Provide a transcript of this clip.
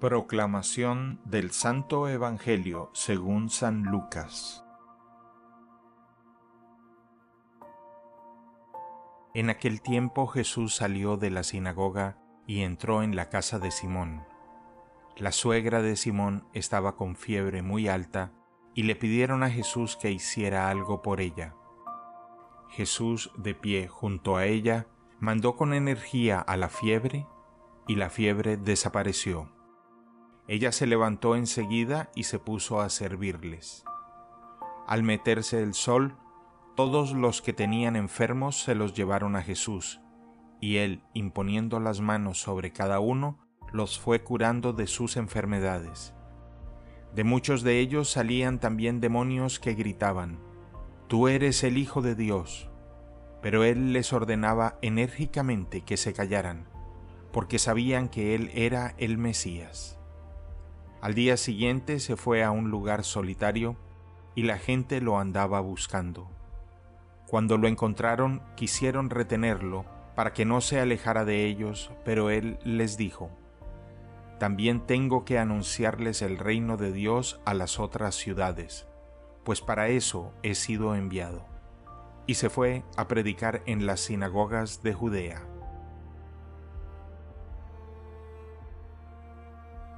Proclamación del Santo Evangelio según San Lucas En aquel tiempo Jesús salió de la sinagoga y entró en la casa de Simón. La suegra de Simón estaba con fiebre muy alta y le pidieron a Jesús que hiciera algo por ella. Jesús, de pie junto a ella, mandó con energía a la fiebre y la fiebre desapareció. Ella se levantó enseguida y se puso a servirles. Al meterse el sol, todos los que tenían enfermos se los llevaron a Jesús, y él, imponiendo las manos sobre cada uno, los fue curando de sus enfermedades. De muchos de ellos salían también demonios que gritaban, Tú eres el Hijo de Dios. Pero él les ordenaba enérgicamente que se callaran, porque sabían que él era el Mesías. Al día siguiente se fue a un lugar solitario y la gente lo andaba buscando. Cuando lo encontraron quisieron retenerlo para que no se alejara de ellos, pero él les dijo, También tengo que anunciarles el reino de Dios a las otras ciudades, pues para eso he sido enviado. Y se fue a predicar en las sinagogas de Judea.